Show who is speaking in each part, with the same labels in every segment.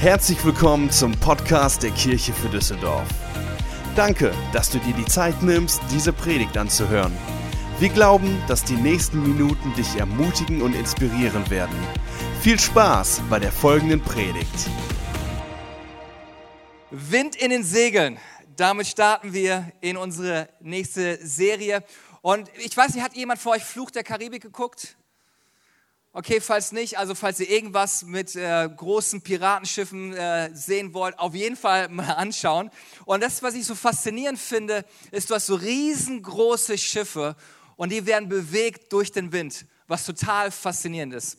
Speaker 1: Herzlich willkommen zum Podcast der Kirche für Düsseldorf. Danke, dass du dir die Zeit nimmst, diese Predigt anzuhören. Wir glauben, dass die nächsten Minuten dich ermutigen und inspirieren werden. Viel Spaß bei der folgenden Predigt.
Speaker 2: Wind in den Segeln. Damit starten wir in unsere nächste Serie. Und ich weiß nicht, hat jemand vor euch Fluch der Karibik geguckt? Okay, falls nicht, also falls ihr irgendwas mit äh, großen Piratenschiffen äh, sehen wollt, auf jeden Fall mal anschauen. Und das, was ich so faszinierend finde, ist, du hast so riesengroße Schiffe und die werden bewegt durch den Wind, was total faszinierend ist.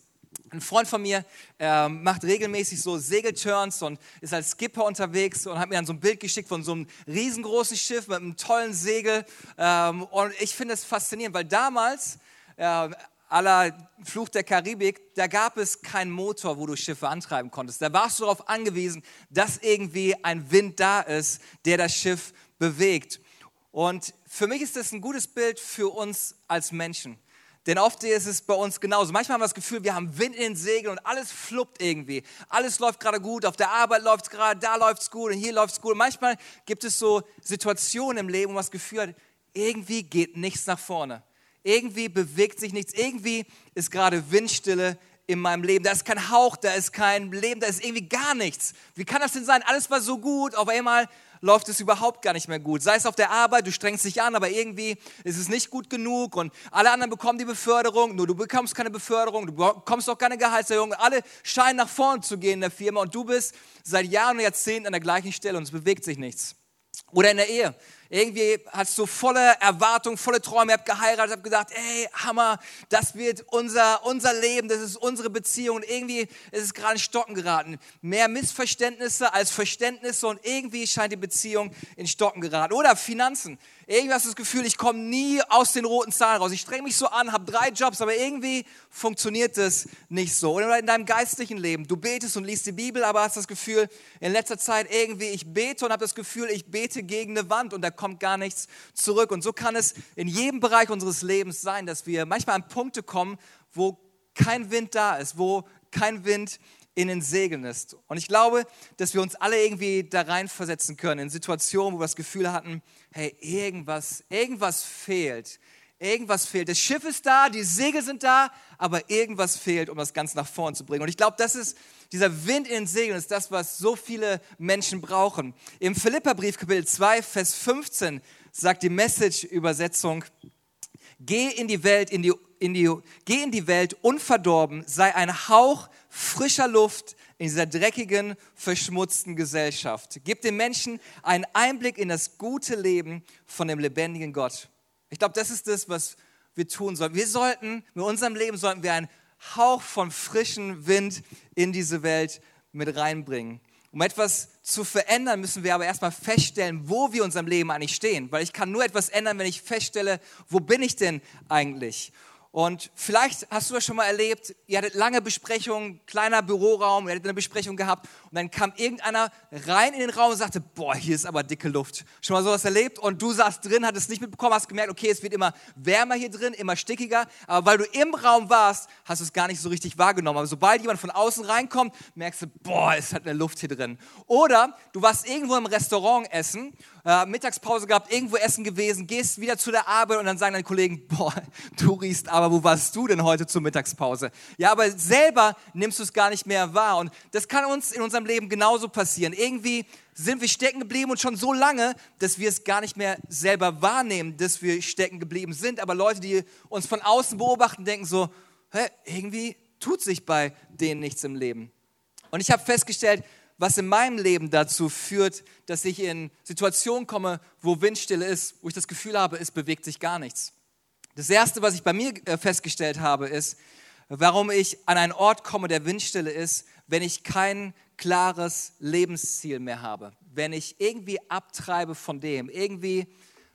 Speaker 2: Ein Freund von mir äh, macht regelmäßig so Segelturns und ist als Skipper unterwegs und hat mir dann so ein Bild geschickt von so einem riesengroßen Schiff mit einem tollen Segel. Ähm, und ich finde es faszinierend, weil damals äh, aller Fluch der Karibik, da gab es keinen Motor, wo du Schiffe antreiben konntest. Da warst du darauf angewiesen, dass irgendwie ein Wind da ist, der das Schiff bewegt. Und für mich ist das ein gutes Bild für uns als Menschen. Denn oft ist es bei uns genauso. Manchmal haben wir das Gefühl, wir haben Wind in den Segeln und alles fluppt irgendwie. Alles läuft gerade gut, auf der Arbeit läuft es gerade, da läuft es gut und hier läuft es gut. Und manchmal gibt es so Situationen im Leben, wo man das Gefühl hat, irgendwie geht nichts nach vorne. Irgendwie bewegt sich nichts. Irgendwie ist gerade Windstille in meinem Leben. Da ist kein Hauch, da ist kein Leben, da ist irgendwie gar nichts. Wie kann das denn sein? Alles war so gut, auf einmal läuft es überhaupt gar nicht mehr gut. Sei es auf der Arbeit, du strengst dich an, aber irgendwie ist es nicht gut genug und alle anderen bekommen die Beförderung, nur du bekommst keine Beförderung, du bekommst auch keine Gehaltserhöhung. Alle scheinen nach vorn zu gehen in der Firma und du bist seit Jahren und Jahrzehnten an der gleichen Stelle und es bewegt sich nichts. Oder in der Ehe. Irgendwie hast du volle Erwartung, volle Träume, habt geheiratet, habt gedacht, ey, Hammer, das wird unser, unser Leben, das ist unsere Beziehung. Und irgendwie ist es gerade in Stocken geraten. Mehr Missverständnisse als Verständnisse und irgendwie scheint die Beziehung in Stocken geraten. Oder Finanzen. Irgendwie hast du das Gefühl, ich komme nie aus den roten Zahlen raus. Ich streng mich so an, habe drei Jobs, aber irgendwie funktioniert das nicht so. Oder in deinem geistlichen Leben. Du betest und liest die Bibel, aber hast das Gefühl, in letzter Zeit irgendwie, ich bete und habe das Gefühl, ich bete gegen eine Wand und da kommt gar nichts zurück. Und so kann es in jedem Bereich unseres Lebens sein, dass wir manchmal an Punkte kommen, wo kein Wind da ist, wo kein Wind in den Segeln ist. Und ich glaube, dass wir uns alle irgendwie da reinversetzen können in Situationen, wo wir das Gefühl hatten, hey, irgendwas, irgendwas fehlt. Irgendwas fehlt. Das Schiff ist da, die Segel sind da, aber irgendwas fehlt, um das Ganze nach vorn zu bringen. Und ich glaube, das ist dieser Wind in den Segeln, ist das, was so viele Menschen brauchen. Im Philipperbrief Kapitel 2, Vers 15 sagt die Message-Übersetzung, geh in die Welt, in die, in die, geh in die Welt unverdorben, sei ein Hauch frischer Luft in dieser dreckigen, verschmutzten Gesellschaft. Gib den Menschen einen Einblick in das gute Leben von dem lebendigen Gott. Ich glaube, das ist das, was wir tun sollen. Wir sollten, mit unserem Leben sollten wir einen Hauch von frischem Wind in diese Welt mit reinbringen. Um etwas zu verändern, müssen wir aber erstmal feststellen, wo wir in unserem Leben eigentlich stehen. Weil ich kann nur etwas ändern, wenn ich feststelle, wo bin ich denn eigentlich? Und vielleicht hast du das schon mal erlebt, ihr hattet lange Besprechungen, kleiner Büroraum, ihr hattet eine Besprechung gehabt und dann kam irgendeiner rein in den Raum und sagte, boah, hier ist aber dicke Luft. Schon mal sowas erlebt und du saßt drin, hattest es nicht mitbekommen, hast gemerkt, okay, es wird immer wärmer hier drin, immer stickiger, aber weil du im Raum warst, hast du es gar nicht so richtig wahrgenommen. Aber sobald jemand von außen reinkommt, merkst du, boah, es hat eine Luft hier drin. Oder du warst irgendwo im Restaurant essen äh, Mittagspause gehabt, irgendwo essen gewesen, gehst wieder zu der Arbeit und dann sagen deine Kollegen, boah, du riechst aber, wo warst du denn heute zur Mittagspause? Ja, aber selber nimmst du es gar nicht mehr wahr und das kann uns in unserem Leben genauso passieren. Irgendwie sind wir stecken geblieben und schon so lange, dass wir es gar nicht mehr selber wahrnehmen, dass wir stecken geblieben sind. Aber Leute, die uns von außen beobachten, denken so, hä, irgendwie tut sich bei denen nichts im Leben. Und ich habe festgestellt, was in meinem Leben dazu führt, dass ich in Situationen komme, wo Windstille ist, wo ich das Gefühl habe, es bewegt sich gar nichts. Das Erste, was ich bei mir äh, festgestellt habe, ist, warum ich an einen Ort komme, der Windstille ist, wenn ich kein klares Lebensziel mehr habe. Wenn ich irgendwie abtreibe von dem, irgendwie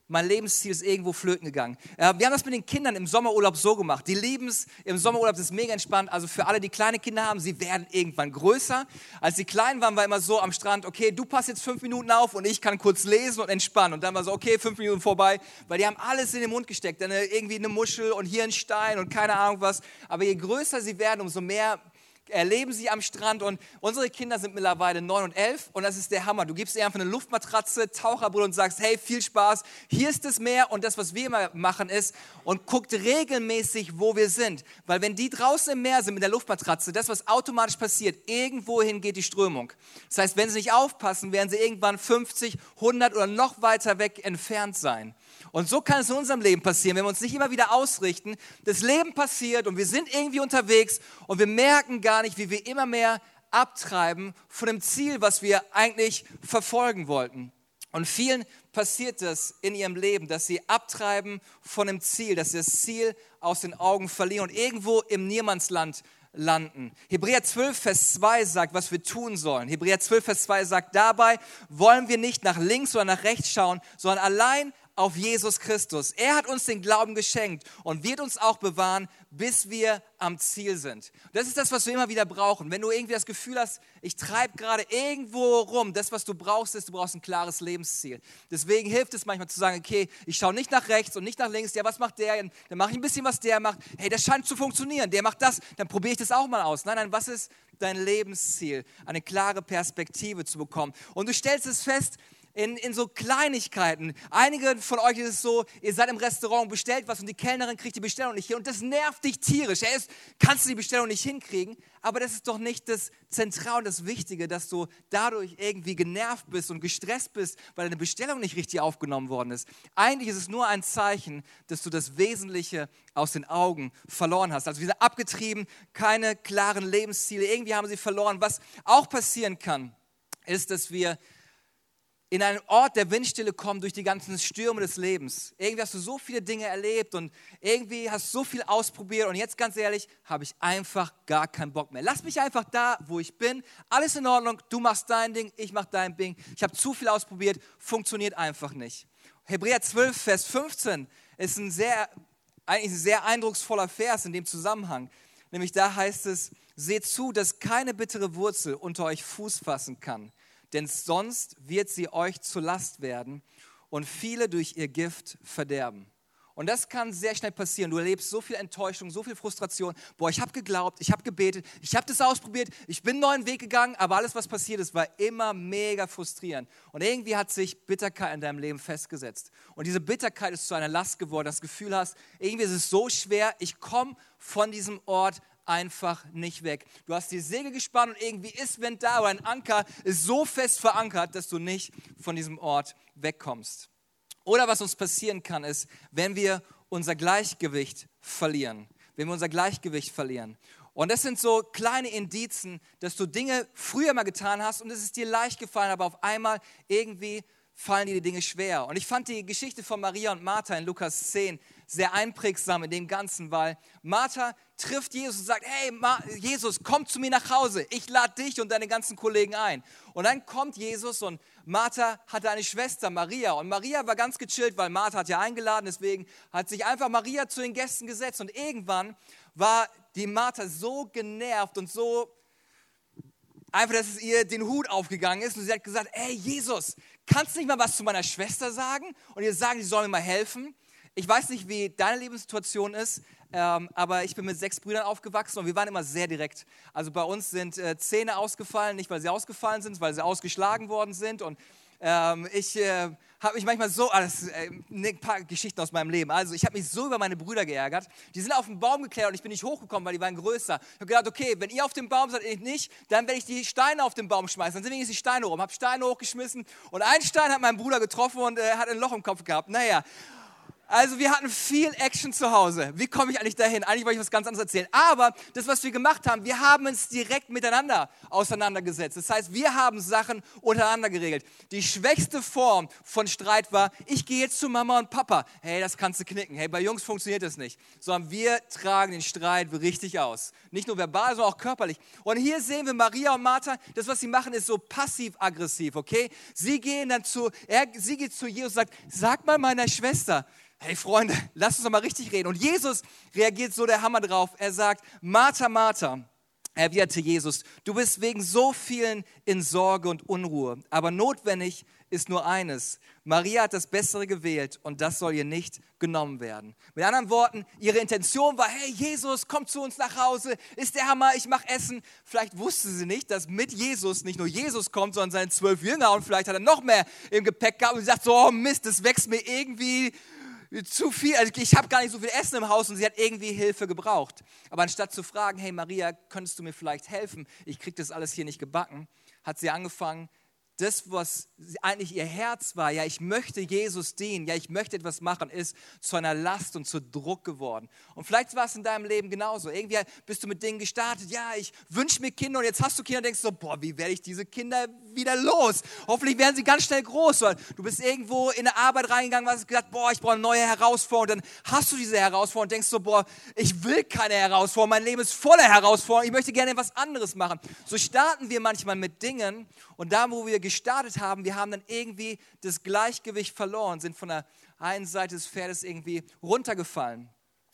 Speaker 2: mein Lebensziel ist irgendwo flöten gegangen. Äh, wir haben das mit den Kindern im Sommerurlaub so gemacht. Die lieben es im Sommerurlaub, ist mega entspannt. Also für alle, die kleine Kinder haben, sie werden irgendwann größer. Als sie klein waren, war immer so am Strand, okay, du passt jetzt fünf Minuten auf und ich kann kurz lesen und entspannen. Und dann war so, okay, fünf Minuten vorbei, weil die haben alles in den Mund gesteckt. Dann irgendwie eine Muschel und hier ein Stein und keine Ahnung was. Aber je größer sie werden, umso mehr erleben sie am Strand und unsere Kinder sind mittlerweile neun und elf und das ist der Hammer. Du gibst ihr einfach eine Luftmatratze, Taucherbrille und sagst, hey, viel Spaß, hier ist das Meer und das, was wir immer machen ist und guckt regelmäßig, wo wir sind. Weil wenn die draußen im Meer sind mit der Luftmatratze, das, was automatisch passiert, irgendwohin geht die Strömung. Das heißt, wenn sie nicht aufpassen, werden sie irgendwann 50, 100 oder noch weiter weg entfernt sein. Und so kann es in unserem Leben passieren, wenn wir uns nicht immer wieder ausrichten. Das Leben passiert und wir sind irgendwie unterwegs und wir merken gar nicht, wie wir immer mehr abtreiben von dem Ziel, was wir eigentlich verfolgen wollten. Und vielen passiert das in ihrem Leben, dass sie abtreiben von dem Ziel, dass sie das Ziel aus den Augen verlieren und irgendwo im Niemandsland landen. Hebräer 12, Vers 2 sagt, was wir tun sollen. Hebräer 12, Vers 2 sagt, dabei wollen wir nicht nach links oder nach rechts schauen, sondern allein auf Jesus Christus. Er hat uns den Glauben geschenkt und wird uns auch bewahren, bis wir am Ziel sind. Das ist das, was wir immer wieder brauchen. Wenn du irgendwie das Gefühl hast, ich treibe gerade irgendwo rum, das, was du brauchst, ist, du brauchst ein klares Lebensziel. Deswegen hilft es manchmal zu sagen, okay, ich schaue nicht nach rechts und nicht nach links. Ja, was macht der? Dann mache ich ein bisschen, was der macht. Hey, das scheint zu funktionieren. Der macht das. Dann probiere ich das auch mal aus. Nein, nein, was ist dein Lebensziel? Eine klare Perspektive zu bekommen. Und du stellst es fest, in, in so Kleinigkeiten. Einige von euch ist es so, ihr seid im Restaurant, bestellt was und die Kellnerin kriegt die Bestellung nicht hin und das nervt dich tierisch. Er ist, kannst du die Bestellung nicht hinkriegen, aber das ist doch nicht das Zentrale und das Wichtige, dass du dadurch irgendwie genervt bist und gestresst bist, weil deine Bestellung nicht richtig aufgenommen worden ist. Eigentlich ist es nur ein Zeichen, dass du das Wesentliche aus den Augen verloren hast. Also wir sind abgetrieben, keine klaren Lebensziele, irgendwie haben sie verloren. Was auch passieren kann, ist, dass wir in einen Ort der Windstille kommen durch die ganzen Stürme des Lebens. Irgendwie hast du so viele Dinge erlebt und irgendwie hast du so viel ausprobiert und jetzt ganz ehrlich, habe ich einfach gar keinen Bock mehr. Lass mich einfach da, wo ich bin. Alles in Ordnung, du machst dein Ding, ich mach dein Ding. Ich habe zu viel ausprobiert, funktioniert einfach nicht. Hebräer 12, Vers 15 ist ein sehr, eigentlich ein sehr eindrucksvoller Vers in dem Zusammenhang. Nämlich da heißt es, seht zu, dass keine bittere Wurzel unter euch Fuß fassen kann denn sonst wird sie euch zur Last werden und viele durch ihr Gift verderben. Und das kann sehr schnell passieren. Du erlebst so viel Enttäuschung, so viel Frustration. Boah, ich habe geglaubt, ich habe gebetet, ich habe das ausprobiert, ich bin einen neuen Weg gegangen, aber alles, was passiert ist, war immer mega frustrierend. Und irgendwie hat sich Bitterkeit in deinem Leben festgesetzt. Und diese Bitterkeit ist zu einer Last geworden. Das Gefühl hast, irgendwie ist es so schwer, ich komme von diesem Ort einfach nicht weg. Du hast die Segel gespannt und irgendwie ist Wind da, aber ein Anker ist so fest verankert, dass du nicht von diesem Ort wegkommst. Oder was uns passieren kann, ist, wenn wir unser Gleichgewicht verlieren. Wenn wir unser Gleichgewicht verlieren. Und das sind so kleine Indizen, dass du Dinge früher mal getan hast und es ist dir leicht gefallen, aber auf einmal irgendwie fallen dir die Dinge schwer. Und ich fand die Geschichte von Maria und Martha in Lukas 10 sehr einprägsam in dem Ganzen, weil Martha trifft Jesus und sagt, hey Jesus, komm zu mir nach Hause, ich lade dich und deine ganzen Kollegen ein. Und dann kommt Jesus und Martha hatte eine Schwester, Maria. Und Maria war ganz gechillt, weil Martha hat ja eingeladen, deswegen hat sich einfach Maria zu den Gästen gesetzt. Und irgendwann war die Martha so genervt und so einfach, dass es ihr den Hut aufgegangen ist und sie hat gesagt, hey Jesus, kannst du nicht mal was zu meiner Schwester sagen und ihr sagen, sie soll mir mal helfen? Ich weiß nicht, wie deine Lebenssituation ist, ähm, aber ich bin mit sechs Brüdern aufgewachsen und wir waren immer sehr direkt. Also bei uns sind äh, Zähne ausgefallen, nicht weil sie ausgefallen sind, weil sie ausgeschlagen worden sind. Und ähm, ich äh, habe mich manchmal so, ah, das, äh, ein paar Geschichten aus meinem Leben. Also ich habe mich so über meine Brüder geärgert. Die sind auf den Baum geklettert und ich bin nicht hochgekommen, weil die waren größer. Ich habe gedacht, okay, wenn ihr auf dem Baum seid, ich nicht, dann werde ich die Steine auf den Baum schmeißen. Dann sind wenigstens die Steine rum. Habe Steine hochgeschmissen und ein Stein hat meinen Bruder getroffen und äh, hat ein Loch im Kopf gehabt. Naja, also wir hatten viel Action zu Hause. Wie komme ich eigentlich dahin? Eigentlich wollte ich was ganz anderes erzählen. Aber das, was wir gemacht haben, wir haben uns direkt miteinander auseinandergesetzt. Das heißt, wir haben Sachen untereinander geregelt. Die schwächste Form von Streit war, ich gehe jetzt zu Mama und Papa. Hey, das kannst du knicken. Hey, bei Jungs funktioniert das nicht. Sondern wir tragen den Streit richtig aus. Nicht nur verbal, sondern auch körperlich. Und hier sehen wir Maria und Martha. Das, was sie machen, ist so passiv-aggressiv, okay? Sie gehen dann zu, er, sie geht zu Jesus und sagt, sag mal meiner Schwester, hey Freunde, lasst uns doch mal richtig reden. Und Jesus reagiert so der Hammer drauf. Er sagt, Martha, Martha, erwiderte Jesus, du bist wegen so vielen in Sorge und Unruhe, aber notwendig ist nur eines. Maria hat das Bessere gewählt und das soll ihr nicht genommen werden. Mit anderen Worten, ihre Intention war, hey Jesus, komm zu uns nach Hause, ist der Hammer, ich mache Essen. Vielleicht wusste sie nicht, dass mit Jesus nicht nur Jesus kommt, sondern seine zwölf Jünger und vielleicht hat er noch mehr im Gepäck gehabt und sagt so, oh Mist, das wächst mir irgendwie zu viel, also ich habe gar nicht so viel Essen im Haus und sie hat irgendwie Hilfe gebraucht. Aber anstatt zu fragen, hey Maria, könntest du mir vielleicht helfen? Ich kriege das alles hier nicht gebacken, hat sie angefangen, das, was eigentlich ihr Herz war, ja, ich möchte Jesus dienen, ja, ich möchte etwas machen, ist zu einer Last und zu Druck geworden. Und vielleicht war es in deinem Leben genauso. Irgendwie bist du mit Dingen gestartet, ja, ich wünsche mir Kinder und jetzt hast du Kinder und denkst so, boah, wie werde ich diese Kinder wieder los? Hoffentlich werden sie ganz schnell groß. Du bist irgendwo in eine Arbeit reingegangen, hast gesagt, boah, ich brauche eine neue Herausforderung. Dann hast du diese Herausforderung und denkst so, boah, ich will keine Herausforderung, mein Leben ist voller Herausforderungen, ich möchte gerne etwas anderes machen. So starten wir manchmal mit Dingen und da, wo wir gestartet haben, wir haben dann irgendwie das Gleichgewicht verloren, sind von der einen Seite des Pferdes irgendwie runtergefallen.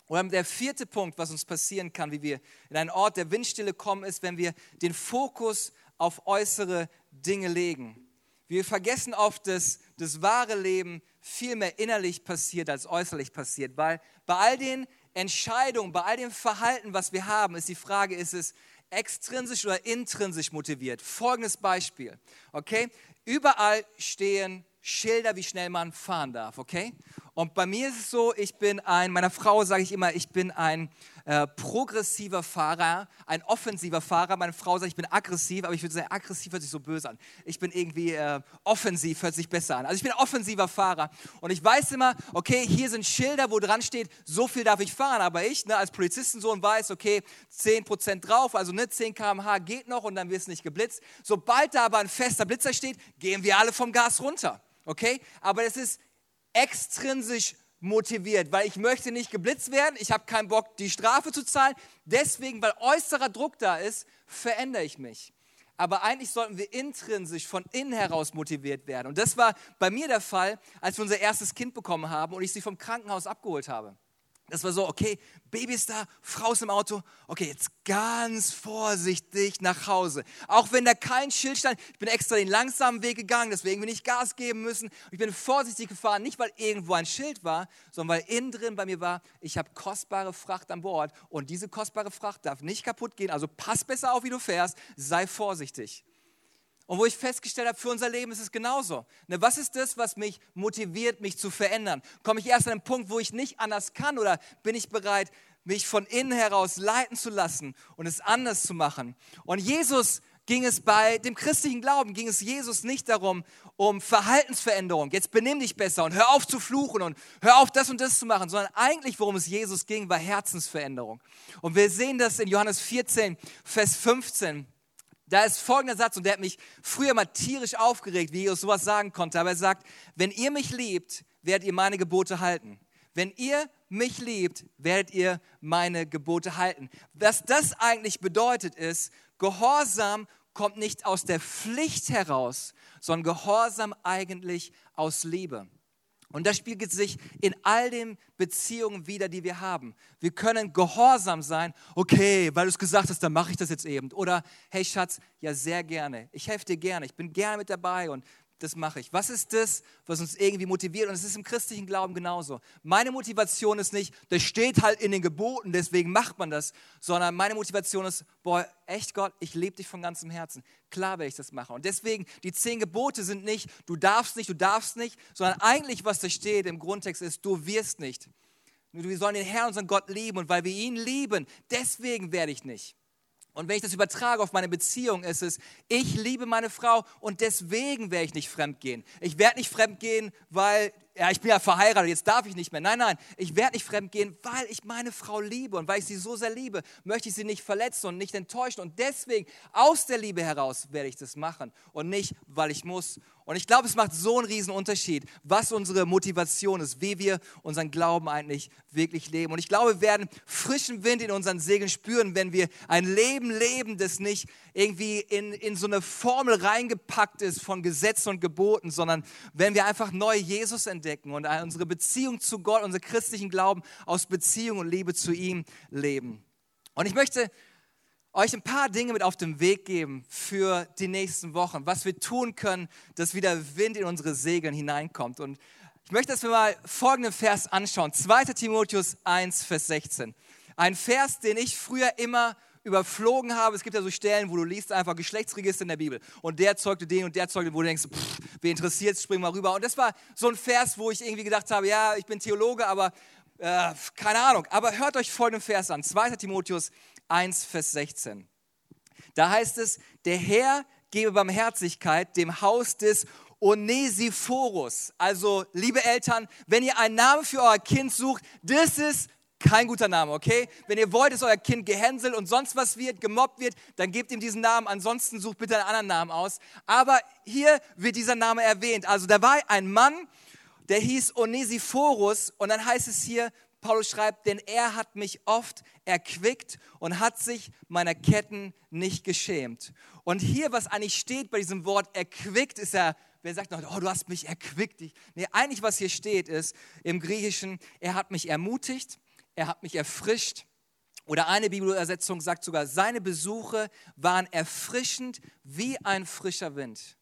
Speaker 2: Und der vierte Punkt, was uns passieren kann, wie wir in einen Ort der Windstille kommen, ist, wenn wir den Fokus auf äußere Dinge legen. Wir vergessen oft, dass das wahre Leben viel mehr innerlich passiert als äußerlich passiert, weil bei all den Entscheidungen, bei all dem Verhalten, was wir haben, ist die Frage, ist es extrinsisch oder intrinsisch motiviert. Folgendes Beispiel, okay? Überall stehen Schilder, wie schnell man fahren darf, okay? Und bei mir ist es so, ich bin ein, meiner Frau sage ich immer, ich bin ein äh, progressiver Fahrer, ein offensiver Fahrer. Meine Frau sagt, ich bin aggressiv, aber ich würde sagen, aggressiv hört sich so böse an. Ich bin irgendwie äh, offensiv, hört sich besser an. Also ich bin offensiver Fahrer. Und ich weiß immer, okay, hier sind Schilder, wo dran steht, so viel darf ich fahren. Aber ich ne, als Polizistensohn weiß, okay, 10% drauf, also ne, 10 km/h geht noch und dann wird es nicht geblitzt. Sobald da aber ein fester Blitzer steht, gehen wir alle vom Gas runter. Okay? Aber es ist extrinsisch motiviert, weil ich möchte nicht geblitzt werden, ich habe keinen Bock, die Strafe zu zahlen. Deswegen, weil äußerer Druck da ist, verändere ich mich. Aber eigentlich sollten wir intrinsisch von innen heraus motiviert werden. Und das war bei mir der Fall, als wir unser erstes Kind bekommen haben und ich sie vom Krankenhaus abgeholt habe. Das war so, okay, Baby ist da, Frau ist im Auto, okay, jetzt ganz vorsichtig nach Hause. Auch wenn da kein Schild stand, ich bin extra den langsamen Weg gegangen, deswegen wir nicht Gas geben müssen. Ich bin vorsichtig gefahren, nicht weil irgendwo ein Schild war, sondern weil innen drin bei mir war, ich habe kostbare Fracht an Bord und diese kostbare Fracht darf nicht kaputt gehen, also pass besser auf, wie du fährst, sei vorsichtig. Und wo ich festgestellt habe, für unser Leben ist es genauso. Ne, was ist das, was mich motiviert, mich zu verändern? Komme ich erst an einen Punkt, wo ich nicht anders kann oder bin ich bereit, mich von innen heraus leiten zu lassen und es anders zu machen? Und Jesus ging es bei dem christlichen Glauben, ging es Jesus nicht darum, um Verhaltensveränderung. Jetzt benimm dich besser und hör auf zu fluchen und hör auf das und das zu machen, sondern eigentlich, worum es Jesus ging, war Herzensveränderung. Und wir sehen das in Johannes 14, Vers 15. Da ist folgender Satz und der hat mich früher mal tierisch aufgeregt, wie Jesus sowas sagen konnte. Aber er sagt, wenn ihr mich liebt, werdet ihr meine Gebote halten. Wenn ihr mich liebt, werdet ihr meine Gebote halten. Was das eigentlich bedeutet ist, Gehorsam kommt nicht aus der Pflicht heraus, sondern Gehorsam eigentlich aus Liebe. Und das spiegelt sich in all den Beziehungen wieder, die wir haben. Wir können gehorsam sein, okay, weil du es gesagt hast, dann mache ich das jetzt eben. Oder, hey Schatz, ja sehr gerne, ich helfe dir gerne, ich bin gerne mit dabei und das mache ich. Was ist das, was uns irgendwie motiviert? Und es ist im christlichen Glauben genauso. Meine Motivation ist nicht, das steht halt in den Geboten, deswegen macht man das, sondern meine Motivation ist, boah, echt Gott, ich liebe dich von ganzem Herzen. Klar werde ich das machen. Und deswegen, die zehn Gebote sind nicht, du darfst nicht, du darfst nicht, sondern eigentlich, was da steht im Grundtext ist, du wirst nicht. Wir sollen den Herrn, unseren Gott lieben und weil wir ihn lieben, deswegen werde ich nicht. Und wenn ich das übertrage auf meine Beziehung, ist es, ich liebe meine Frau und deswegen werde ich nicht fremd gehen. Ich werde nicht fremd gehen, weil ja, ich bin ja verheiratet, jetzt darf ich nicht mehr. Nein, nein, ich werde nicht fremd gehen, weil ich meine Frau liebe und weil ich sie so sehr liebe, möchte ich sie nicht verletzen und nicht enttäuschen. Und deswegen, aus der Liebe heraus, werde ich das machen und nicht, weil ich muss. Und ich glaube, es macht so einen riesen Unterschied, was unsere Motivation ist, wie wir unseren Glauben eigentlich wirklich leben. Und ich glaube, wir werden frischen Wind in unseren Segeln spüren, wenn wir ein Leben leben, das nicht irgendwie in, in so eine Formel reingepackt ist von Gesetzen und Geboten, sondern wenn wir einfach neu Jesus entdecken und unsere Beziehung zu Gott, unseren christlichen Glauben aus Beziehung und Liebe zu ihm leben. Und ich möchte euch ein paar Dinge mit auf den Weg geben für die nächsten Wochen, was wir tun können, dass wieder Wind in unsere Segeln hineinkommt. Und ich möchte, dass wir mal folgenden Vers anschauen. 2. Timotheus 1, Vers 16. Ein Vers, den ich früher immer überflogen habe. Es gibt ja so Stellen, wo du liest einfach Geschlechtsregister in der Bibel und der zeugte den und der zeugte, wo du denkst, pff, wer interessiert, spring mal rüber. Und das war so ein Vers, wo ich irgendwie gedacht habe, ja, ich bin Theologe, aber äh, keine Ahnung. Aber hört euch folgenden Vers an, 2. Timotheus 1, Vers 16. Da heißt es, der Herr gebe Barmherzigkeit dem Haus des Onesiphorus. Also, liebe Eltern, wenn ihr einen Namen für euer Kind sucht, das ist kein guter Name, okay? Wenn ihr wollt, dass euer Kind gehänselt und sonst was wird, gemobbt wird, dann gebt ihm diesen Namen. Ansonsten sucht bitte einen anderen Namen aus. Aber hier wird dieser Name erwähnt. Also da war ein Mann, der hieß Onesiphorus und dann heißt es hier, Paulus schreibt, denn er hat mich oft erquickt und hat sich meiner Ketten nicht geschämt. Und hier, was eigentlich steht bei diesem Wort erquickt, ist ja, wer sagt noch, oh, du hast mich erquickt. Nee, eigentlich, was hier steht, ist im Griechischen, er hat mich ermutigt, er hat mich erfrischt. Oder eine Bibelübersetzung sagt sogar, seine Besuche waren erfrischend wie ein frischer Wind.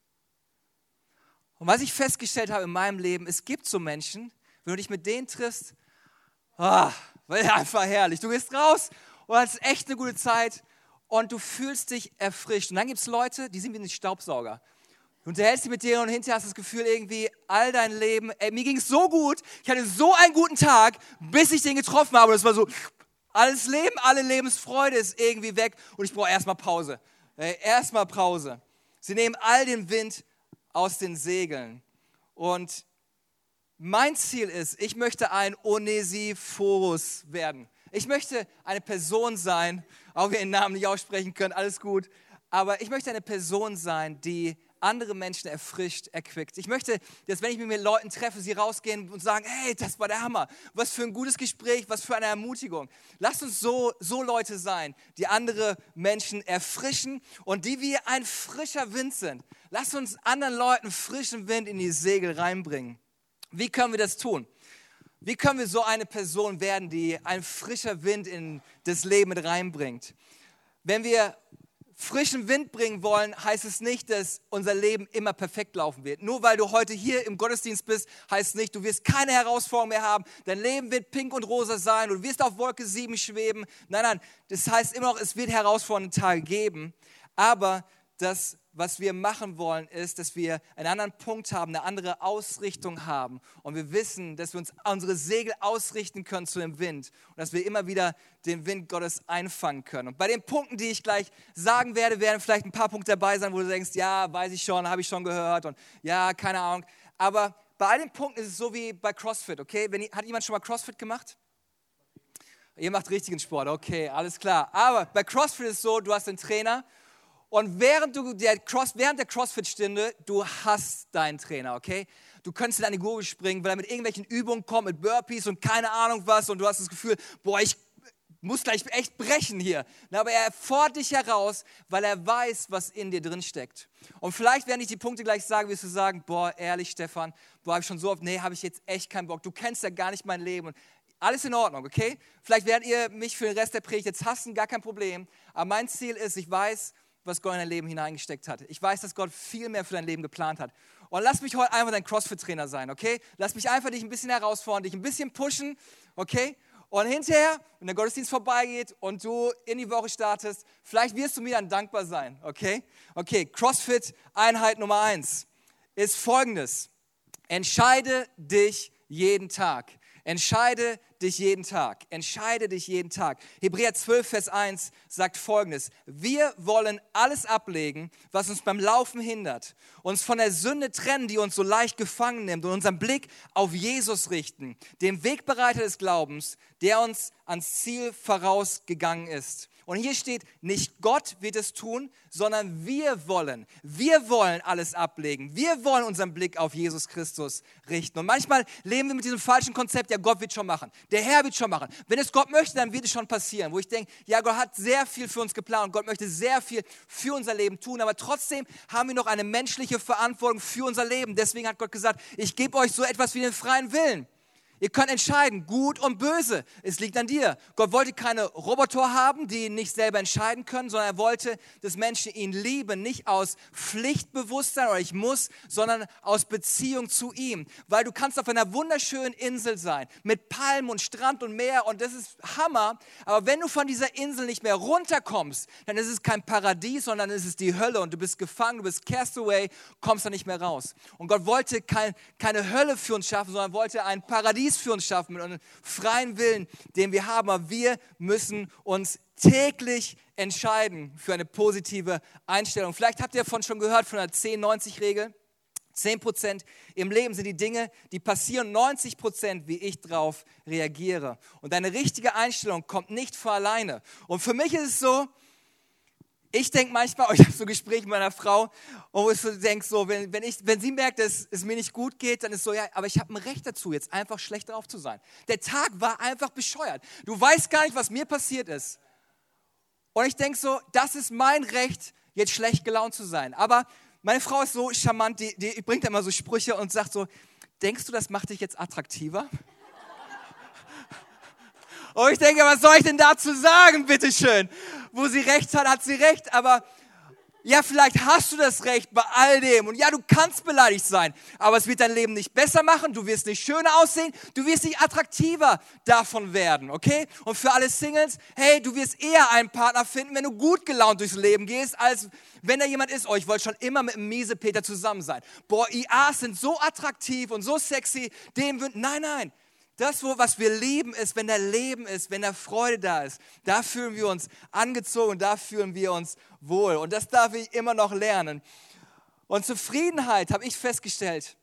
Speaker 2: Und was ich festgestellt habe in meinem Leben, es gibt so Menschen, wenn du dich mit denen triffst, oh, einfach herrlich. Du gehst raus und hast echt eine gute Zeit und du fühlst dich erfrischt. Und dann gibt es Leute, die sind wie ein Staubsauger. Du unterhältst dich mit denen und hinterher hast du das Gefühl irgendwie, all dein Leben, ey, mir ging es so gut, ich hatte so einen guten Tag, bis ich den getroffen habe. Und es war so, alles Leben, alle Lebensfreude ist irgendwie weg und ich brauche erstmal Pause. Erstmal Pause. Sie nehmen all den Wind aus den Segeln. Und mein Ziel ist, ich möchte ein Onesiphorus werden. Ich möchte eine Person sein, auch wenn wir den Namen nicht aussprechen können, alles gut. Aber ich möchte eine Person sein, die andere Menschen erfrischt, erquickt. Ich möchte, dass wenn ich mit Leuten treffe, sie rausgehen und sagen, hey, das war der Hammer. Was für ein gutes Gespräch, was für eine Ermutigung. Lasst uns so, so Leute sein, die andere Menschen erfrischen und die wie ein frischer Wind sind. Lasst uns anderen Leuten frischen Wind in die Segel reinbringen. Wie können wir das tun? Wie können wir so eine Person werden, die ein frischer Wind in das Leben mit reinbringt? Wenn wir frischen Wind bringen wollen, heißt es nicht, dass unser Leben immer perfekt laufen wird. Nur weil du heute hier im Gottesdienst bist, heißt nicht, du wirst keine Herausforderung mehr haben. Dein Leben wird pink und rosa sein. Du wirst auf Wolke 7 schweben. Nein, nein, das heißt immer noch, es wird herausfordernde Tage geben. Aber das was wir machen wollen, ist, dass wir einen anderen Punkt haben, eine andere Ausrichtung haben. Und wir wissen, dass wir uns unsere Segel ausrichten können zu dem Wind. Und dass wir immer wieder den Wind Gottes einfangen können. Und bei den Punkten, die ich gleich sagen werde, werden vielleicht ein paar Punkte dabei sein, wo du denkst, ja, weiß ich schon, habe ich schon gehört. Und ja, keine Ahnung. Aber bei all den Punkten ist es so wie bei CrossFit, okay? Wenn, hat jemand schon mal CrossFit gemacht? Ihr macht richtigen Sport, okay, alles klar. Aber bei CrossFit ist es so, du hast einen Trainer und während, du der Cross, während der CrossFit-Stunde, du hast deinen Trainer, okay? Du könntest in eine Gurgel springen, weil er mit irgendwelchen Übungen kommt, mit Burpees und keine Ahnung was. Und du hast das Gefühl, boah, ich muss gleich echt brechen hier. Aber er fordert dich heraus, weil er weiß, was in dir drin steckt. Und vielleicht, während ich die Punkte gleich sage, wirst du sagen, boah, ehrlich, Stefan, boah, habe ich schon so oft, nee, habe ich jetzt echt keinen Bock. Du kennst ja gar nicht mein Leben. Alles in Ordnung, okay? Vielleicht werdet ihr mich für den Rest der Predigt jetzt hassen, gar kein Problem. Aber mein Ziel ist, ich weiß, was Gott in dein Leben hineingesteckt hat. Ich weiß, dass Gott viel mehr für dein Leben geplant hat. Und lass mich heute einfach dein CrossFit-Trainer sein, okay? Lass mich einfach dich ein bisschen herausfordern, dich ein bisschen pushen, okay? Und hinterher, wenn der Gottesdienst vorbeigeht und du in die Woche startest, vielleicht wirst du mir dann dankbar sein, okay? Okay, CrossFit-Einheit Nummer eins ist folgendes. Entscheide dich jeden Tag. Entscheide dich jeden Tag. Entscheide dich jeden Tag. Hebräer 12, Vers 1 sagt folgendes. Wir wollen alles ablegen, was uns beim Laufen hindert, uns von der Sünde trennen, die uns so leicht gefangen nimmt und unseren Blick auf Jesus richten, dem Wegbereiter des Glaubens, der uns ans Ziel vorausgegangen ist. Und hier steht, nicht Gott wird es tun, sondern wir wollen. Wir wollen alles ablegen. Wir wollen unseren Blick auf Jesus Christus richten. Und manchmal leben wir mit diesem falschen Konzept, ja, Gott wird schon machen. Der Herr wird schon machen. Wenn es Gott möchte, dann wird es schon passieren. Wo ich denke, ja, Gott hat sehr viel für uns geplant Gott möchte sehr viel für unser Leben tun. Aber trotzdem haben wir noch eine menschliche Verantwortung für unser Leben. Deswegen hat Gott gesagt, ich gebe euch so etwas wie den freien Willen. Ihr könnt entscheiden, gut und böse. Es liegt an dir. Gott wollte keine Roboter haben, die nicht selber entscheiden können, sondern er wollte, dass Menschen ihn lieben, nicht aus Pflichtbewusstsein oder ich muss, sondern aus Beziehung zu ihm. Weil du kannst auf einer wunderschönen Insel sein, mit Palmen und Strand und Meer und das ist Hammer. Aber wenn du von dieser Insel nicht mehr runterkommst, dann ist es kein Paradies, sondern ist es die Hölle und du bist gefangen, du bist castaway, kommst da nicht mehr raus. Und Gott wollte kein, keine Hölle für uns schaffen, sondern wollte ein Paradies Paradies für uns schaffen mit einem freien Willen, den wir haben. Aber wir müssen uns täglich entscheiden für eine positive Einstellung. Vielleicht habt ihr davon schon gehört, von der 10-90-Regel. 10% im Leben sind die Dinge, die passieren, 90% wie ich drauf reagiere. Und deine richtige Einstellung kommt nicht von alleine. Und für mich ist es so, ich denke manchmal, ich habe so Gespräche mit meiner Frau, wo ich so denke, so, wenn, wenn, ich, wenn sie merkt, dass es mir nicht gut geht, dann ist so, ja, aber ich habe ein Recht dazu, jetzt einfach schlecht drauf zu sein. Der Tag war einfach bescheuert. Du weißt gar nicht, was mir passiert ist. Und ich denke so, das ist mein Recht, jetzt schlecht gelaunt zu sein. Aber meine Frau ist so charmant, die, die bringt immer so Sprüche und sagt so, denkst du, das macht dich jetzt attraktiver? Und ich denke, was soll ich denn dazu sagen, bitteschön? Wo sie recht hat, hat sie recht, aber ja, vielleicht hast du das Recht bei all dem. Und ja, du kannst beleidigt sein, aber es wird dein Leben nicht besser machen, du wirst nicht schöner aussehen, du wirst nicht attraktiver davon werden, okay? Und für alle Singles, hey, du wirst eher einen Partner finden, wenn du gut gelaunt durchs Leben gehst, als wenn da jemand ist, oh, ich wollte schon immer mit einem miese Peter zusammen sein. Boah, IAs sind so attraktiv und so sexy, dem wird, nein, nein, das, was wir lieben, ist, wenn der Leben ist, wenn der Freude da ist. Da fühlen wir uns angezogen, da fühlen wir uns wohl. Und das darf ich immer noch lernen. Und Zufriedenheit, habe ich festgestellt,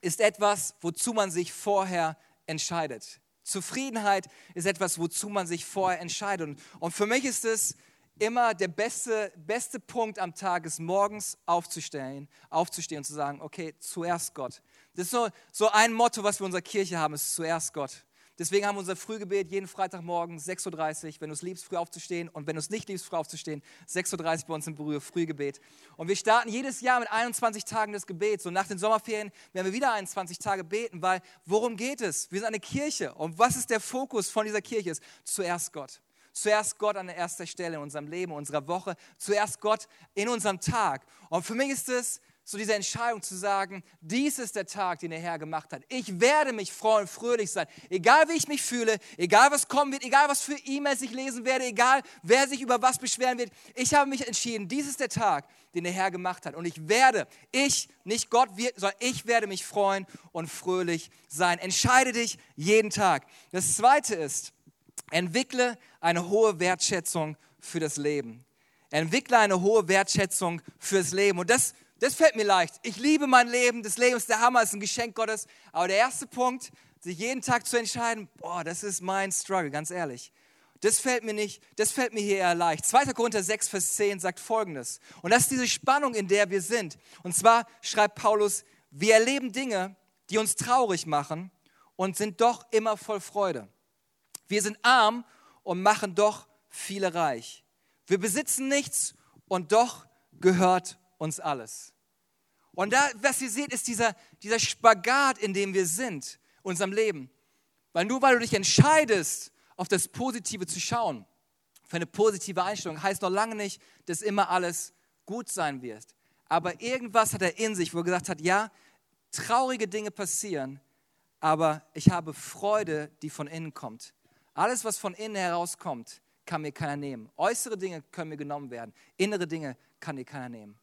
Speaker 2: ist etwas, wozu man sich vorher entscheidet. Zufriedenheit ist etwas, wozu man sich vorher entscheidet. Und, und für mich ist es immer der beste, beste Punkt am Tag, ist morgens aufzustehen, aufzustehen und zu sagen, okay, zuerst Gott. Das ist so, so ein Motto, was wir in unserer Kirche haben, ist zuerst Gott. Deswegen haben wir unser Frühgebet jeden Freitagmorgen 6.30 Uhr, wenn du es liebst, früh aufzustehen und wenn du es nicht liebst, früh aufzustehen, 6.30 Uhr bei uns im Brühe, Frühgebet. Und wir starten jedes Jahr mit 21 Tagen des Gebets. Und nach den Sommerferien werden wir wieder 21 Tage beten, weil worum geht es? Wir sind eine Kirche. Und was ist der Fokus von dieser Kirche? Ist zuerst Gott. Zuerst Gott an erster Stelle in unserem Leben, in unserer Woche. Zuerst Gott in unserem Tag. Und für mich ist es so diese Entscheidung zu sagen, dies ist der Tag, den der Herr gemacht hat. Ich werde mich freuen, fröhlich sein, egal wie ich mich fühle, egal was kommen wird, egal was für E-Mails ich lesen werde, egal wer sich über was beschweren wird. Ich habe mich entschieden, dies ist der Tag, den der Herr gemacht hat. Und ich werde, ich, nicht Gott wird, sondern ich werde mich freuen und fröhlich sein. Entscheide dich jeden Tag. Das zweite ist, entwickle eine hohe Wertschätzung für das Leben. Entwickle eine hohe Wertschätzung fürs Leben. Und das das fällt mir leicht. Ich liebe mein Leben. Das Leben ist der Hammer, ist ein Geschenk Gottes. Aber der erste Punkt, sich jeden Tag zu entscheiden, boah, das ist mein Struggle, ganz ehrlich. Das fällt mir nicht, das fällt mir hier eher leicht. 2. Korinther 6, Vers 10 sagt folgendes. Und das ist diese Spannung, in der wir sind. Und zwar schreibt Paulus, wir erleben Dinge, die uns traurig machen und sind doch immer voll Freude. Wir sind arm und machen doch viele reich. Wir besitzen nichts und doch gehört uns alles. Und da, was ihr seht, ist dieser, dieser Spagat, in dem wir sind, unserem Leben. Weil nur weil du dich entscheidest, auf das Positive zu schauen, für eine positive Einstellung, heißt noch lange nicht, dass immer alles gut sein wird. Aber irgendwas hat er in sich, wo er gesagt hat, ja, traurige Dinge passieren, aber ich habe Freude, die von innen kommt. Alles, was von innen herauskommt, kann mir keiner nehmen. Äußere Dinge können mir genommen werden, innere Dinge kann dir keiner nehmen.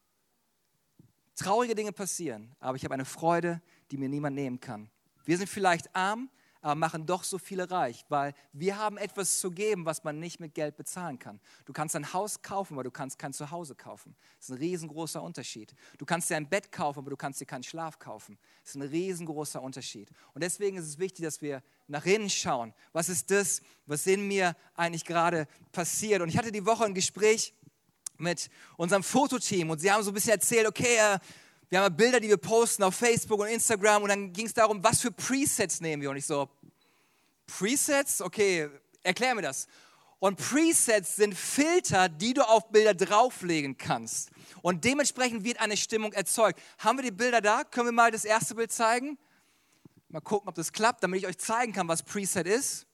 Speaker 2: Traurige Dinge passieren, aber ich habe eine Freude, die mir niemand nehmen kann. Wir sind vielleicht arm, aber machen doch so viele reich, weil wir haben etwas zu geben, was man nicht mit Geld bezahlen kann. Du kannst ein Haus kaufen, aber du kannst kein Zuhause kaufen. Das ist ein riesengroßer Unterschied. Du kannst dir ein Bett kaufen, aber du kannst dir keinen Schlaf kaufen. Das ist ein riesengroßer Unterschied. Und deswegen ist es wichtig, dass wir nach innen schauen. Was ist das, was in mir eigentlich gerade passiert? Und ich hatte die Woche ein Gespräch mit unserem Fototeam und sie haben so ein bisschen erzählt, okay, äh, wir haben Bilder, die wir posten auf Facebook und Instagram und dann ging es darum, was für Presets nehmen wir und ich so, Presets? Okay, erklär mir das. Und Presets sind Filter, die du auf Bilder drauflegen kannst. Und dementsprechend wird eine Stimmung erzeugt. Haben wir die Bilder da? Können wir mal das erste Bild zeigen? Mal gucken, ob das klappt, damit ich euch zeigen kann, was Preset ist.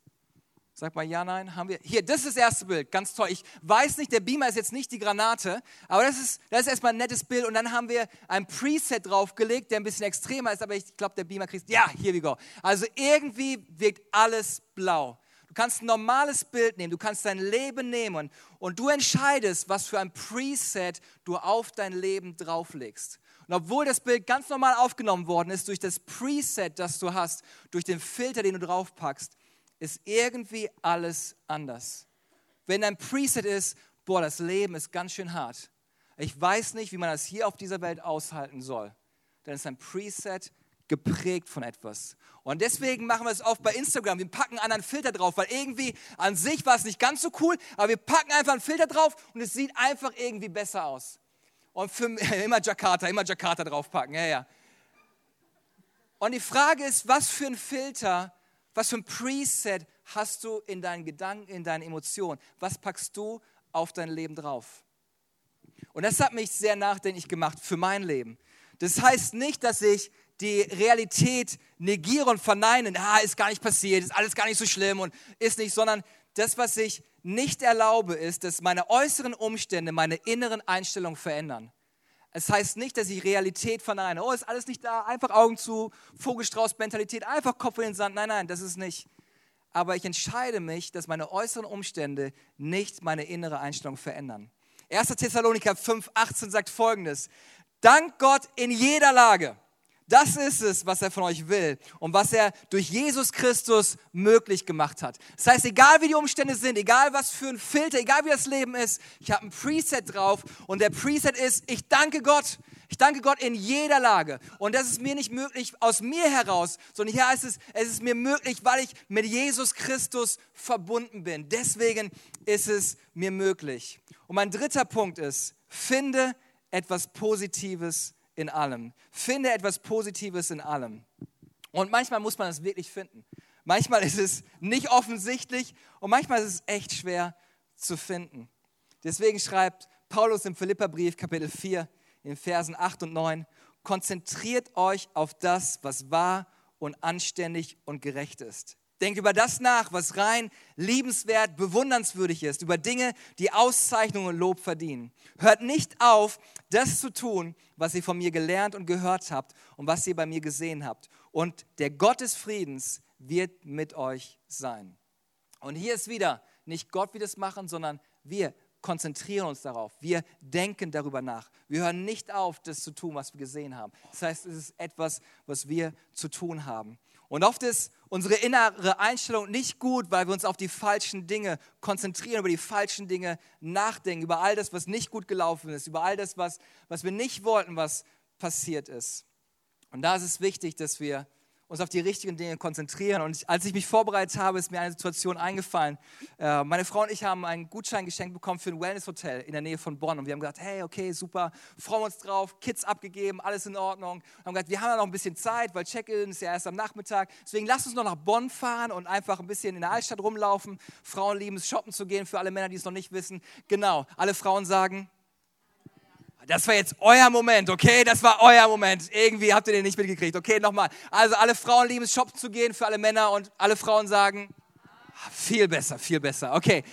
Speaker 2: Sag mal ja, nein, haben wir. Hier, das ist das erste Bild, ganz toll. Ich weiß nicht, der Beamer ist jetzt nicht die Granate, aber das ist, das ist erstmal ein nettes Bild. Und dann haben wir ein Preset draufgelegt, der ein bisschen extremer ist, aber ich glaube, der Beamer kriegt. Ja, here we go. Also irgendwie wirkt alles blau. Du kannst ein normales Bild nehmen, du kannst dein Leben nehmen und, und du entscheidest, was für ein Preset du auf dein Leben drauflegst. Und obwohl das Bild ganz normal aufgenommen worden ist, durch das Preset, das du hast, durch den Filter, den du draufpackst, ist irgendwie alles anders. Wenn dein Preset ist, boah, das Leben ist ganz schön hart. Ich weiß nicht, wie man das hier auf dieser Welt aushalten soll. Dann ist ein Preset geprägt von etwas. Und deswegen machen wir es oft bei Instagram. Wir packen einen anderen Filter drauf, weil irgendwie an sich war es nicht ganz so cool, aber wir packen einfach einen Filter drauf und es sieht einfach irgendwie besser aus. Und für, immer Jakarta, immer Jakarta draufpacken, ja, ja. Und die Frage ist, was für ein Filter was für ein Preset hast du in deinen Gedanken, in deinen Emotionen? Was packst du auf dein Leben drauf? Und das hat mich sehr nachdenklich gemacht für mein Leben. Das heißt nicht, dass ich die Realität negiere und verneine, ah, ist gar nicht passiert, ist alles gar nicht so schlimm und ist nicht, sondern das, was ich nicht erlaube, ist, dass meine äußeren Umstände meine inneren Einstellungen verändern. Es heißt nicht, dass ich Realität verneine. Oh, ist alles nicht da, einfach Augen zu, Vogelstrauß-Mentalität, einfach Kopf in den Sand. Nein, nein, das ist nicht. Aber ich entscheide mich, dass meine äußeren Umstände nicht meine innere Einstellung verändern. 1. Thessaloniker 5, 18 sagt folgendes: Dank Gott in jeder Lage das ist es, was er von euch will und was er durch Jesus Christus möglich gemacht hat. Das heißt, egal wie die Umstände sind, egal was für ein Filter, egal wie das Leben ist, ich habe ein Preset drauf und der Preset ist, ich danke Gott. Ich danke Gott in jeder Lage. Und das ist mir nicht möglich aus mir heraus, sondern hier heißt es, es ist mir möglich, weil ich mit Jesus Christus verbunden bin. Deswegen ist es mir möglich. Und mein dritter Punkt ist, finde etwas Positives in allem. Finde etwas Positives in allem. Und manchmal muss man es wirklich finden. Manchmal ist es nicht offensichtlich und manchmal ist es echt schwer zu finden. Deswegen schreibt Paulus im Philipperbrief Kapitel 4 in Versen 8 und 9, konzentriert euch auf das, was wahr und anständig und gerecht ist. Denkt über das nach, was rein liebenswert, bewundernswürdig ist, über Dinge, die Auszeichnung und Lob verdienen. Hört nicht auf, das zu tun, was ihr von mir gelernt und gehört habt und was ihr bei mir gesehen habt. Und der Gott des Friedens wird mit euch sein. Und hier ist wieder nicht Gott wird es machen, sondern wir konzentrieren uns darauf. Wir denken darüber nach. Wir hören nicht auf, das zu tun, was wir gesehen haben. Das heißt, es ist etwas, was wir zu tun haben. Und oft ist unsere innere Einstellung nicht gut, weil wir uns auf die falschen Dinge konzentrieren, über die falschen Dinge nachdenken, über all das, was nicht gut gelaufen ist, über all das, was, was wir nicht wollten, was passiert ist. Und da ist es wichtig, dass wir uns auf die richtigen Dinge konzentrieren. Und als ich mich vorbereitet habe, ist mir eine Situation eingefallen. Äh, meine Frau und ich haben einen Gutschein geschenkt bekommen für ein Wellness-Hotel in der Nähe von Bonn. Und wir haben gesagt, hey, okay, super, freuen uns drauf, Kids abgegeben, alles in Ordnung. Und haben gesagt, wir haben ja noch ein bisschen Zeit, weil Check-in ist ja erst am Nachmittag. Deswegen lasst uns noch nach Bonn fahren und einfach ein bisschen in der Altstadt rumlaufen. Frauen lieben es, shoppen zu gehen, für alle Männer, die es noch nicht wissen. Genau, alle Frauen sagen, das war jetzt euer Moment, okay? Das war euer Moment. Irgendwie habt ihr den nicht mitgekriegt. Okay, nochmal. Also alle Frauen lieben es, shoppen zu gehen für alle Männer und alle Frauen sagen, viel besser, viel besser. Okay.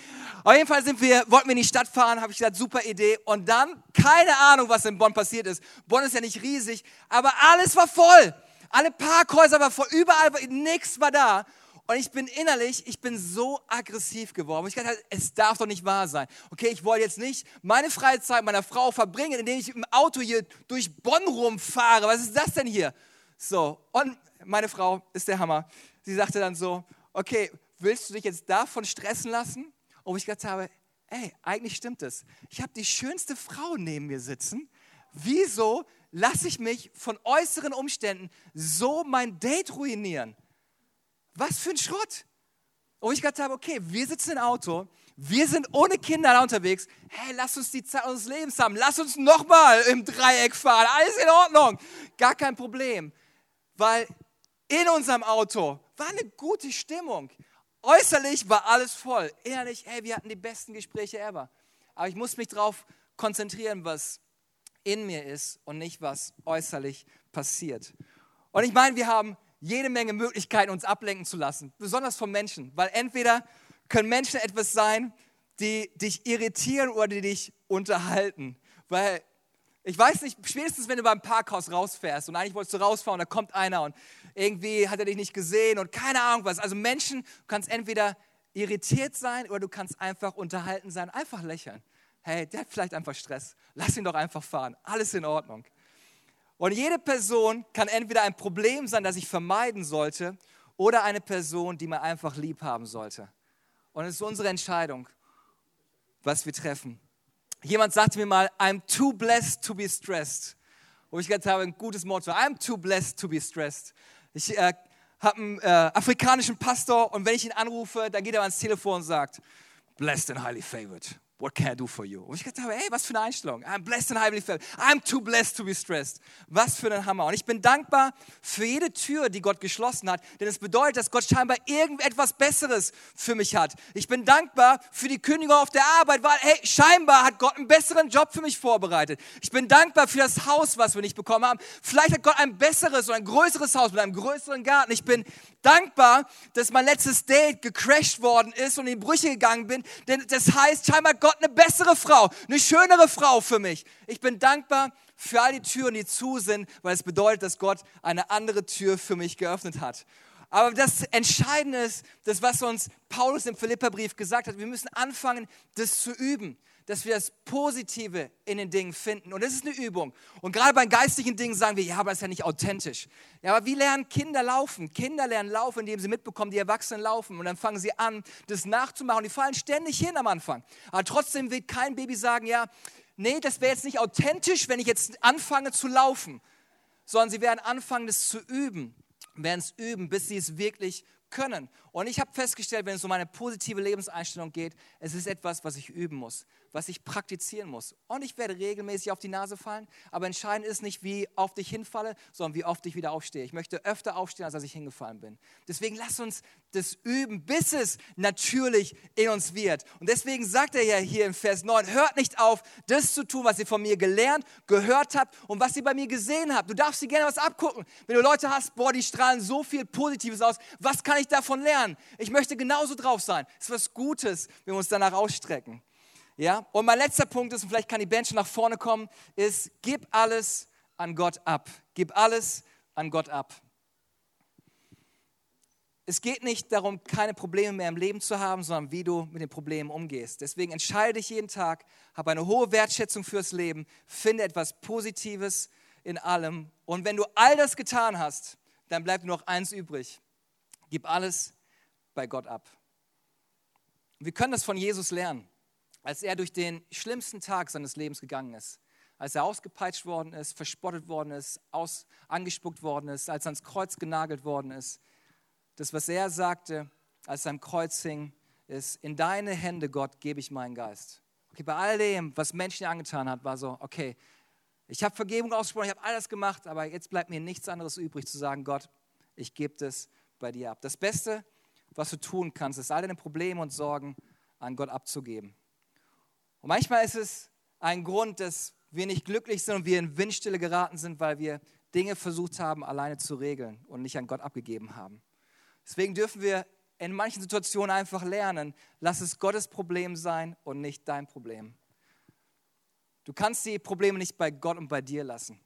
Speaker 2: Auf jeden Fall sind wir, wollten wir in die Stadt fahren, habe ich gesagt, super Idee. Und dann, keine Ahnung, was in Bonn passiert ist. Bonn ist ja nicht riesig, aber alles war voll. Alle Parkhäuser waren voll, überall, nichts war da. Und ich bin innerlich, ich bin so aggressiv geworden. Ich dachte, es darf doch nicht wahr sein. Okay, ich wollte jetzt nicht meine Freizeit meiner Frau verbringen, indem ich im Auto hier durch Bonn rumfahre. Was ist das denn hier? So, und meine Frau ist der Hammer. Sie sagte dann so, okay, willst du dich jetzt davon stressen lassen? Und ich gedacht habe, ey, eigentlich stimmt es. Ich habe die schönste Frau neben mir sitzen. Wieso lasse ich mich von äußeren Umständen so mein Date ruinieren? Was für ein Schrott. Und ich gedacht habe, okay, wir sitzen im Auto, wir sind ohne Kinder da unterwegs. Hey, lass uns die Zeit unseres Lebens haben. Lass uns nochmal im Dreieck fahren. Alles in Ordnung. Gar kein Problem. Weil in unserem Auto war eine gute Stimmung. Äußerlich war alles voll. Innerlich, hey, wir hatten die besten Gespräche ever. Aber ich muss mich darauf konzentrieren, was in mir ist und nicht, was äußerlich passiert. Und ich meine, wir haben jede Menge Möglichkeiten, uns ablenken zu lassen, besonders von Menschen, weil entweder können Menschen etwas sein, die dich irritieren oder die dich unterhalten. Weil ich weiß nicht, spätestens wenn du beim Parkhaus rausfährst und eigentlich wolltest du rausfahren, da kommt einer und irgendwie hat er dich nicht gesehen und keine Ahnung was. Also Menschen, du kannst entweder irritiert sein oder du kannst einfach unterhalten sein, einfach lächeln. Hey, der hat vielleicht einfach Stress. Lass ihn doch einfach fahren. Alles in Ordnung. Und jede Person kann entweder ein Problem sein, das ich vermeiden sollte, oder eine Person, die man einfach lieb haben sollte. Und es ist unsere Entscheidung, was wir treffen. Jemand sagte mir mal, I'm too blessed to be stressed. Wo ich gedacht habe, ein gutes Motto, I'm too blessed to be stressed. Ich äh, habe einen äh, afrikanischen Pastor und wenn ich ihn anrufe, dann geht er ans Telefon und sagt, blessed and highly favored. What can I do for you? Und ich dachte, hey, was für eine Einstellung. I'm blessed and highly favored. I'm too blessed to be stressed. Was für ein Hammer. Und ich bin dankbar für jede Tür, die Gott geschlossen hat, denn es bedeutet, dass Gott scheinbar irgendetwas Besseres für mich hat. Ich bin dankbar für die Kündigung auf der Arbeit, weil, hey, scheinbar hat Gott einen besseren Job für mich vorbereitet. Ich bin dankbar für das Haus, was wir nicht bekommen haben. Vielleicht hat Gott ein besseres oder ein größeres Haus mit einem größeren Garten. Ich bin dankbar, dass mein letztes Date gecrashed worden ist und in die Brüche gegangen bin, denn das heißt, scheinbar Gott eine bessere Frau, eine schönere Frau für mich. Ich bin dankbar für all die Türen, die zu sind, weil es bedeutet, dass Gott eine andere Tür für mich geöffnet hat. Aber das Entscheidende ist, das, was uns Paulus im Philipperbrief gesagt hat, wir müssen anfangen, das zu üben dass wir das Positive in den Dingen finden. Und das ist eine Übung. Und gerade bei geistlichen Dingen sagen wir, ja, aber das ist ja nicht authentisch. Ja, aber wie lernen Kinder laufen? Kinder lernen laufen, indem sie mitbekommen, die Erwachsenen laufen. Und dann fangen sie an, das nachzumachen. Die fallen ständig hin am Anfang. Aber trotzdem wird kein Baby sagen, ja, nee, das wäre jetzt nicht authentisch, wenn ich jetzt anfange zu laufen. Sondern sie werden anfangen, das zu üben. Werden es üben, bis sie es wirklich können. Und ich habe festgestellt, wenn es um eine positive Lebenseinstellung geht, es ist etwas, was ich üben muss, was ich praktizieren muss. Und ich werde regelmäßig auf die Nase fallen, aber entscheidend ist nicht, wie oft ich hinfalle, sondern wie oft ich wieder aufstehe. Ich möchte öfter aufstehen, als dass ich hingefallen bin. Deswegen lass uns das üben, bis es natürlich in uns wird. Und deswegen sagt er ja hier im Vers 9, hört nicht auf, das zu tun, was ihr von mir gelernt, gehört habt und was ihr bei mir gesehen habt. Du darfst dir gerne was abgucken. Wenn du Leute hast, boah, die strahlen so viel Positives aus, was kann ich davon lernen? Ich möchte genauso drauf sein. Es ist was Gutes, wenn wir uns danach ausstrecken. Ja? Und mein letzter Punkt ist, und vielleicht kann die Band schon nach vorne kommen, ist, gib alles an Gott ab. Gib alles an Gott ab. Es geht nicht darum, keine Probleme mehr im Leben zu haben, sondern wie du mit den Problemen umgehst. Deswegen entscheide dich jeden Tag, habe eine hohe Wertschätzung fürs Leben, finde etwas Positives in allem. Und wenn du all das getan hast, dann bleibt nur noch eins übrig. Gib alles bei Gott ab. Wir können das von Jesus lernen als er durch den schlimmsten Tag seines Lebens gegangen ist, als er ausgepeitscht worden ist, verspottet worden ist, aus, angespuckt worden ist, als er ans Kreuz genagelt worden ist. Das, was er sagte, als er am Kreuz hing, ist, in deine Hände, Gott, gebe ich meinen Geist. Okay, bei all dem, was Menschen angetan hat, war so, okay, ich habe Vergebung ausgesprochen, ich habe alles gemacht, aber jetzt bleibt mir nichts anderes übrig, zu sagen, Gott, ich gebe das bei dir ab. Das Beste, was du tun kannst, ist all deine Probleme und Sorgen an Gott abzugeben. Und manchmal ist es ein Grund, dass wir nicht glücklich sind und wir in Windstille geraten sind, weil wir Dinge versucht haben, alleine zu regeln und nicht an Gott abgegeben haben. Deswegen dürfen wir in manchen Situationen einfach lernen, lass es Gottes Problem sein und nicht dein Problem. Du kannst die Probleme nicht bei Gott und bei dir lassen.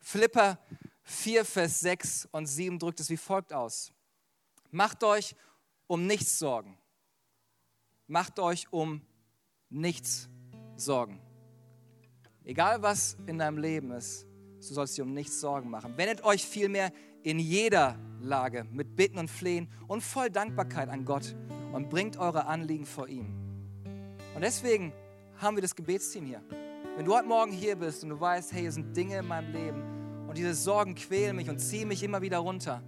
Speaker 2: Philippa 4, Vers 6 und 7 drückt es wie folgt aus. Macht euch um nichts Sorgen. Macht euch um nichts Sorgen Sorgen. Egal was in deinem Leben ist, du sollst dir um nichts Sorgen machen. Wendet euch vielmehr in jeder Lage mit Bitten und Flehen und voll Dankbarkeit an Gott und bringt eure Anliegen vor ihm. Und deswegen haben wir das Gebetsteam hier. Wenn du heute Morgen hier bist und du weißt, hey, hier sind Dinge in meinem Leben und diese Sorgen quälen mich und ziehen mich immer wieder runter,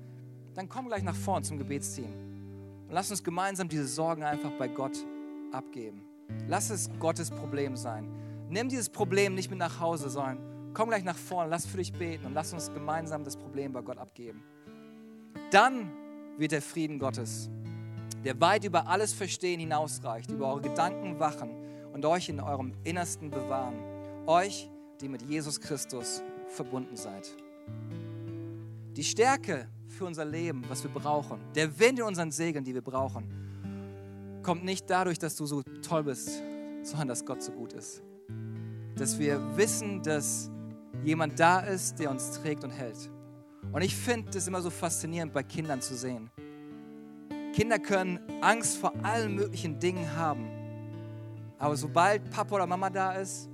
Speaker 2: dann komm gleich nach vorn zum Gebetsteam und lass uns gemeinsam diese Sorgen einfach bei Gott abgeben. Lass es Gottes Problem sein. Nimm dieses Problem nicht mit nach Hause, sondern komm gleich nach vorne, lass für dich beten und lass uns gemeinsam das Problem bei Gott abgeben. Dann wird der Frieden Gottes, der weit über alles Verstehen hinausreicht, über eure Gedanken wachen und euch in eurem Innersten bewahren. Euch, die mit Jesus Christus verbunden seid. Die Stärke für unser Leben, was wir brauchen, der Wind in unseren Segeln, die wir brauchen, kommt nicht dadurch, dass du so toll bist, sondern dass Gott so gut ist. Dass wir wissen, dass jemand da ist, der uns trägt und hält. Und ich finde es immer so faszinierend, bei Kindern zu sehen. Kinder können Angst vor allen möglichen Dingen haben. Aber sobald Papa oder Mama da ist,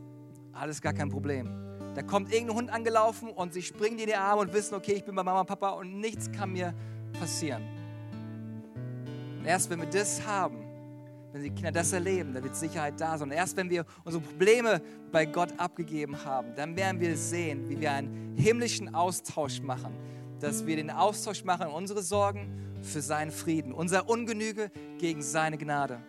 Speaker 2: alles gar kein Problem. Da kommt irgendein Hund angelaufen und sie springen in die Arme und wissen, okay, ich bin bei Mama und Papa und nichts kann mir passieren. Und erst wenn wir das haben, wenn die Kinder das erleben, dann wird Sicherheit da sein. Und erst wenn wir unsere Probleme bei Gott abgegeben haben, dann werden wir sehen, wie wir einen himmlischen Austausch machen. Dass wir den Austausch machen, unsere Sorgen für seinen Frieden, unser Ungenüge gegen seine Gnade.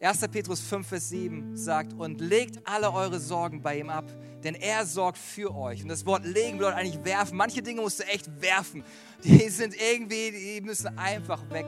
Speaker 2: 1. Petrus 5, Vers 7 sagt, und legt alle eure Sorgen bei ihm ab, denn er sorgt für euch. Und das Wort legen bedeutet eigentlich werfen. Manche Dinge musst du echt werfen. Die sind irgendwie, die müssen einfach weg.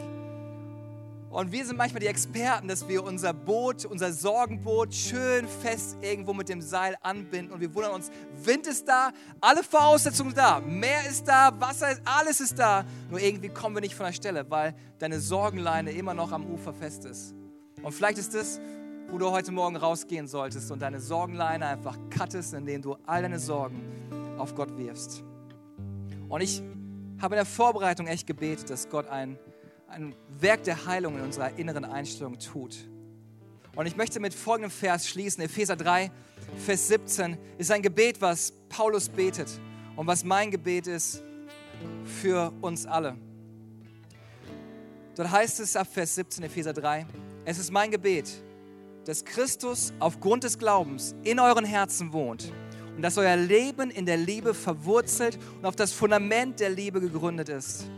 Speaker 2: Und wir sind manchmal die Experten, dass wir unser Boot, unser Sorgenboot schön fest irgendwo mit dem Seil anbinden. Und wir wundern uns, Wind ist da, alle Voraussetzungen da, Meer ist da, Wasser ist, alles ist da. Nur irgendwie kommen wir nicht von der Stelle, weil deine Sorgenleine immer noch am Ufer fest ist. Und vielleicht ist das, wo du heute Morgen rausgehen solltest und deine Sorgenleine einfach cuttest, indem du all deine Sorgen auf Gott wirfst. Und ich habe in der Vorbereitung echt gebetet, dass Gott ein ein Werk der Heilung in unserer inneren Einstellung tut. Und ich möchte mit folgendem Vers schließen. Epheser 3, Vers 17 ist ein Gebet, was Paulus betet und was mein Gebet ist für uns alle. Dort heißt es ab Vers 17, Epheser 3, es ist mein Gebet, dass Christus aufgrund des Glaubens in euren Herzen wohnt und dass euer Leben in der Liebe verwurzelt und auf das Fundament der Liebe gegründet ist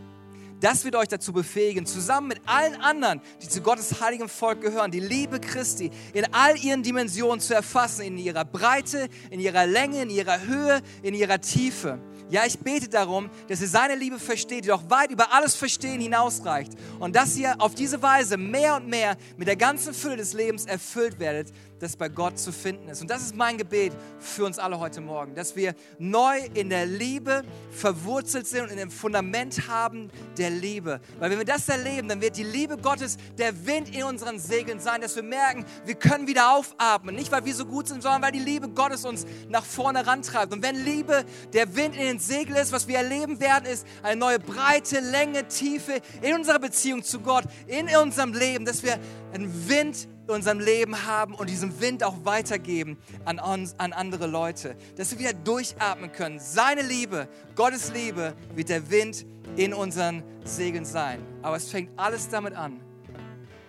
Speaker 2: das wird euch dazu befähigen, zusammen mit allen anderen, die zu Gottes heiligem Volk gehören, die Liebe Christi in all ihren Dimensionen zu erfassen, in ihrer Breite, in ihrer Länge, in ihrer Höhe, in ihrer Tiefe. Ja, ich bete darum, dass ihr seine Liebe versteht, die doch weit über alles Verstehen hinausreicht. Und dass ihr auf diese Weise mehr und mehr mit der ganzen Fülle des Lebens erfüllt werdet, das bei Gott zu finden ist. Und das ist mein Gebet für uns alle heute Morgen, dass wir neu in der Liebe verwurzelt sind und in dem Fundament haben der Liebe. Weil wenn wir das erleben, dann wird die Liebe Gottes der Wind in unseren Segeln sein, dass wir merken, wir können wieder aufatmen. Nicht, weil wir so gut sind, sondern weil die Liebe Gottes uns nach vorne rantreibt. Und wenn Liebe der Wind in den Segeln ist, was wir erleben werden, ist eine neue Breite, Länge, Tiefe in unserer Beziehung zu Gott, in unserem Leben, dass wir einen Wind in unserem Leben haben und diesen Wind auch weitergeben an, uns, an andere Leute. Dass wir wieder durchatmen können. Seine Liebe, Gottes Liebe wird der Wind in unseren Segeln sein. Aber es fängt alles damit an,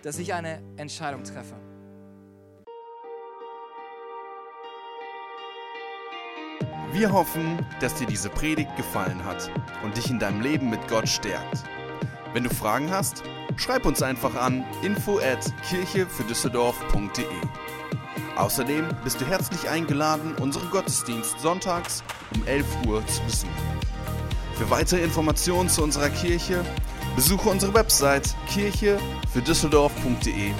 Speaker 2: dass ich eine Entscheidung treffe.
Speaker 1: Wir hoffen, dass dir diese Predigt gefallen hat und dich in deinem Leben mit Gott stärkt. Wenn du Fragen hast, schreib uns einfach an info at kirchefürdüsseldorf.de. Außerdem bist du herzlich eingeladen, unseren Gottesdienst sonntags um 11 Uhr zu besuchen. Für weitere Informationen zu unserer Kirche besuche unsere Website kirchefürdüsseldorf.de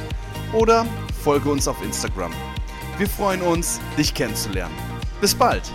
Speaker 1: oder folge uns auf Instagram. Wir freuen uns, dich kennenzulernen. Bis bald!